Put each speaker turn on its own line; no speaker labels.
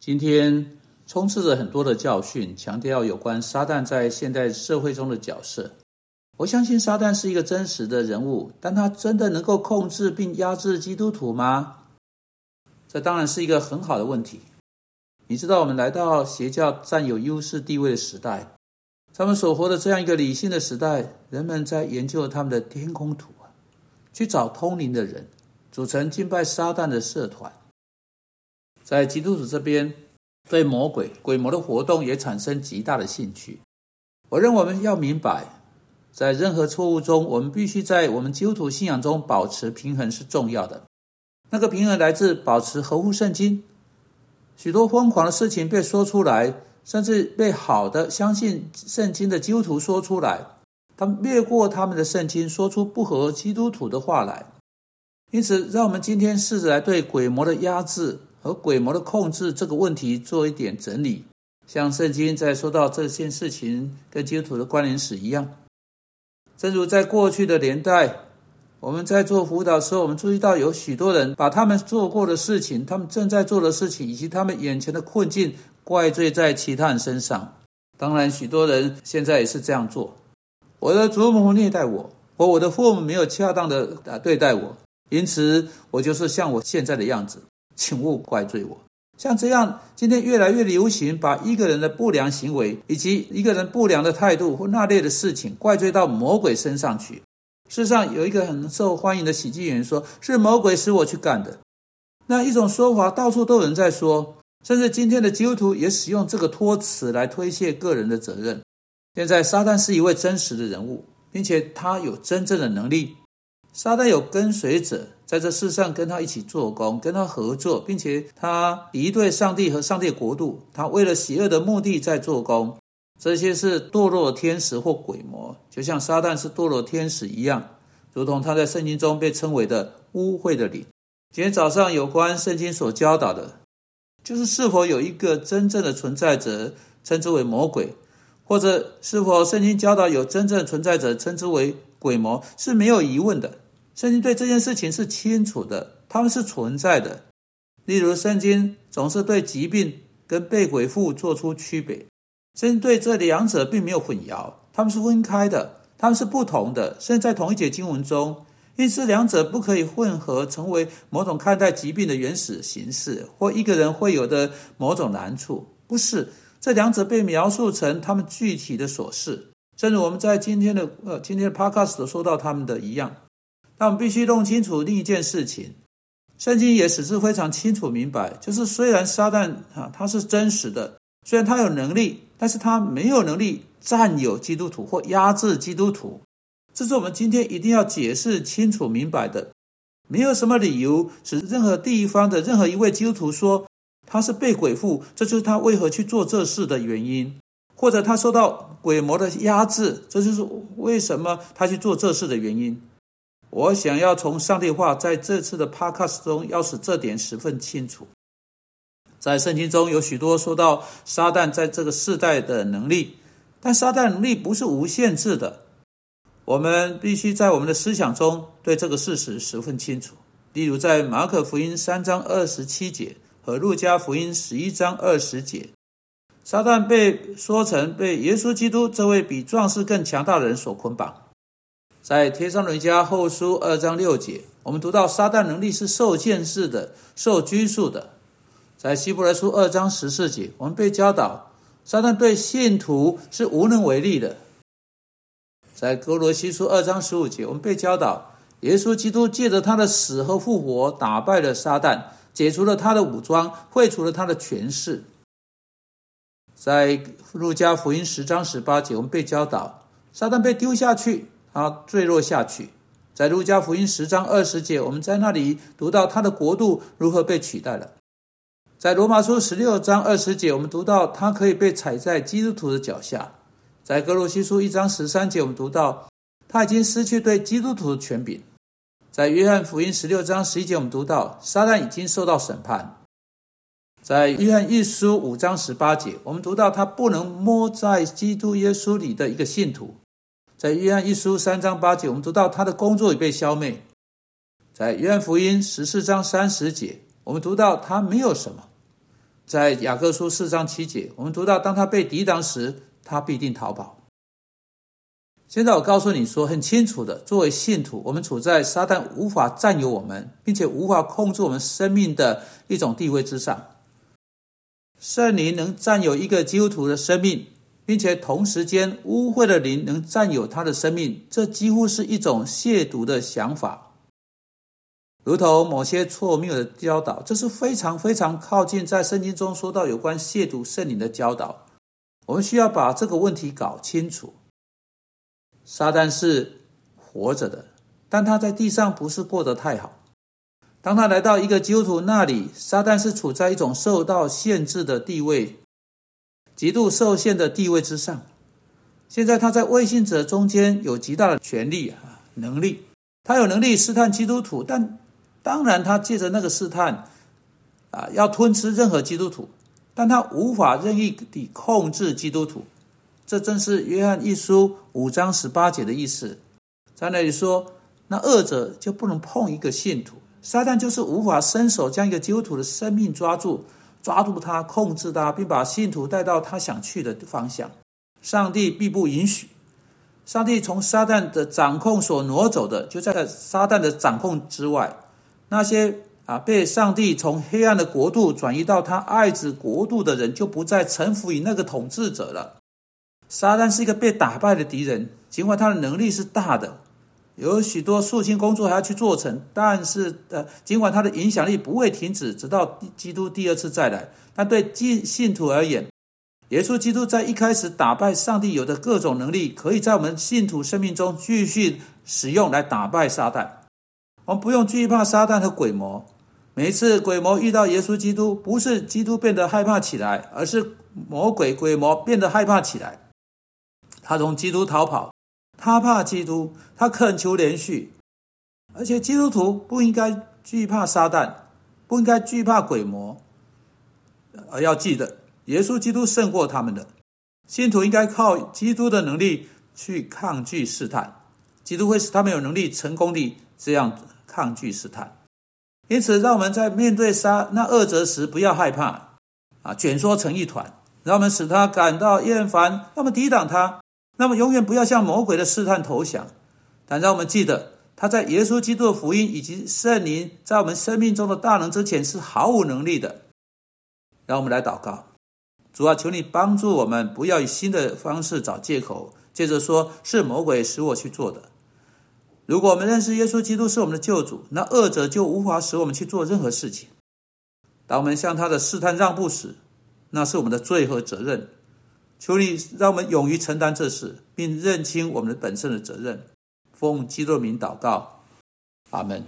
今天充斥着很多的教训，强调有关撒旦在现代社会中的角色。我相信撒旦是一个真实的人物，但他真的能够控制并压制基督徒吗？这当然是一个很好的问题。你知道，我们来到邪教占有优势地位的时代，他们所活的这样一个理性的时代，人们在研究他们的天空图啊，去找通灵的人，组成敬拜撒旦的社团。在基督徒这边，对魔鬼、鬼魔的活动也产生极大的兴趣。我认为我们要明白，在任何错误中，我们必须在我们基督徒信仰中保持平衡是重要的。那个平衡来自保持合乎圣经。许多疯狂的事情被说出来，甚至被好的相信圣经的基督徒说出来，他们越过他们的圣经，说出不合基督徒的话来。因此，让我们今天试着来对鬼魔的压制。和鬼魔的控制这个问题做一点整理，像圣经在说到这件事情跟基督徒的关联史一样。正如在过去的年代，我们在做辅导时候，我们注意到有许多人把他们做过的事情、他们正在做的事情以及他们眼前的困境怪罪在其他人身上。当然，许多人现在也是这样做。我的祖母虐待我，或我的父母没有恰当的啊对待我，因此我就是像我现在的样子。请勿怪罪我。像这样，今天越来越流行把一个人的不良行为以及一个人不良的态度或那类的事情怪罪到魔鬼身上去。事实上，有一个很受欢迎的喜剧演员说：“是魔鬼使我去干的。”那一种说法到处都有人在说，甚至今天的基督徒也使用这个托词来推卸个人的责任。现在，撒旦是一位真实的人物，并且他有真正的能力。撒旦有跟随者。在这世上跟他一起做工，跟他合作，并且他敌对上帝和上帝国度，他为了邪恶的目的在做工。这些是堕落天使或鬼魔，就像撒旦是堕落天使一样，如同他在圣经中被称为的污秽的灵。今天早上有关圣经所教导的，就是是否有一个真正的存在者，称之为魔鬼，或者是否圣经教导有真正存在者，称之为鬼魔，是没有疑问的。圣经对这件事情是清楚的，他们是存在的。例如，圣经总是对疾病跟被鬼附做出区别，圣经对这两者并没有混淆，他们是分开的，他们是不同的，甚至在同一节经文中，因此两者不可以混合，成为某种看待疾病的原始形式，或一个人会有的某种难处。不是，这两者被描述成他们具体的琐事，正如我们在今天的呃今天的 podcast 所说到他们的一样。但我们必须弄清楚另一件事情，圣经也始至非常清楚明白，就是虽然撒旦啊他是真实的，虽然他有能力，但是他没有能力占有基督徒或压制基督徒，这是我们今天一定要解释清楚明白的。没有什么理由使任何地方的任何一位基督徒说他是被鬼附，这就是他为何去做这事的原因，或者他受到鬼魔的压制，这就是为什么他去做这事的原因。我想要从上帝话在这次的 podcast 中，要使这点十分清楚。在圣经中有许多说到撒旦在这个世代的能力，但撒旦能力不是无限制的。我们必须在我们的思想中对这个事实十分清楚。例如，在马可福音三章二十七节和路加福音十一章二十节，撒旦被说成被耶稣基督这位比壮士更强大的人所捆绑。在《天上人家后书》二章六节，我们读到撒旦能力是受限制的、受拘束的。在《希伯来书》二章十四节，我们被教导撒旦对信徒是无能为力的。在《哥罗西书》二章十五节，我们被教导耶稣基督借着他的死和复活，打败了撒旦，解除了他的武装，废除了他的权势。在《路加福音》十章十八节，我们被教导撒旦被丢下去。他坠落下去，在路加福音十章二十节，我们在那里读到他的国度如何被取代了。在罗马书十六章二十节，我们读到他可以被踩在基督徒的脚下。在哥罗西书一章十三节，我们读到他已经失去对基督徒的权柄。在约翰福音十六章十一节，我们读到撒旦已经受到审判。在约翰一书五章十八节，我们读到他不能摸在基督耶稣里的一个信徒。在约翰一书三章八节，我们读到他的工作已被消灭；在约翰福音十四章三十节，我们读到他没有什么。在雅各书四章七节，我们读到，当他被抵挡时，他必定逃跑。现在我告诉你说，很清楚的，作为信徒，我们处在撒旦无法占有我们，并且无法控制我们生命的一种地位之上。圣灵能占有一个基督徒的生命，并且同时间污秽的灵能占有他的生命，这几乎是一种亵渎的想法，如同某些错谬的教导。这是非常非常靠近在圣经中说到有关亵渎圣灵的教导。我们需要把这个问题搞清楚。撒旦是活着的，但他在地上不是过得太好。当他来到一个基督徒那里，撒旦是处在一种受到限制的地位，极度受限的地位之上。现在他在未信者中间有极大的权力啊，能力，他有能力试探基督徒，但当然他借着那个试探啊，要吞吃任何基督徒，但他无法任意地控制基督徒。这正是约翰一书五章十八节的意思，在那里说，那恶者就不能碰一个信徒，撒旦就是无法伸手将一个基督徒的生命抓住，抓住他，控制他，并把信徒带到他想去的方向。上帝必不允许。上帝从撒旦的掌控所挪走的，就在撒旦的掌控之外。那些啊被上帝从黑暗的国度转移到他爱子国度的人，就不再臣服于那个统治者了。撒旦是一个被打败的敌人，尽管他的能力是大的，有许多肃清工作还要去做成，但是呃，尽管他的影响力不会停止，直到基督第二次再来。但对信信徒而言，耶稣基督在一开始打败上帝有的各种能力，可以在我们信徒生命中继续使用来打败撒旦。我们不用惧怕撒旦和鬼魔。每一次鬼魔遇到耶稣基督，不是基督变得害怕起来，而是魔鬼鬼魔变得害怕起来。他从基督逃跑，他怕基督，他恳求连续，而且基督徒不应该惧怕撒旦，不应该惧怕鬼魔，而要记得，耶稣基督胜过他们的。信徒应该靠基督的能力去抗拒试探，基督会使他们有能力成功地这样抗拒试探。因此，让我们在面对杀那恶者时，不要害怕。啊，卷缩成一团，让我们使他感到厌烦，让我们抵挡他。那么，永远不要向魔鬼的试探投降，但让我们记得，他在耶稣基督的福音以及圣灵在我们生命中的大能之前是毫无能力的。让我们来祷告，主啊，求你帮助我们，不要以新的方式找借口，接着说是魔鬼使我去做的。如果我们认识耶稣基督是我们的救主，那恶者就无法使我们去做任何事情。当我们向他的试探让步时，那是我们的罪和责任。求你让我们勇于承担这事，并认清我们的本身的责任。奉基督名祷告，阿门。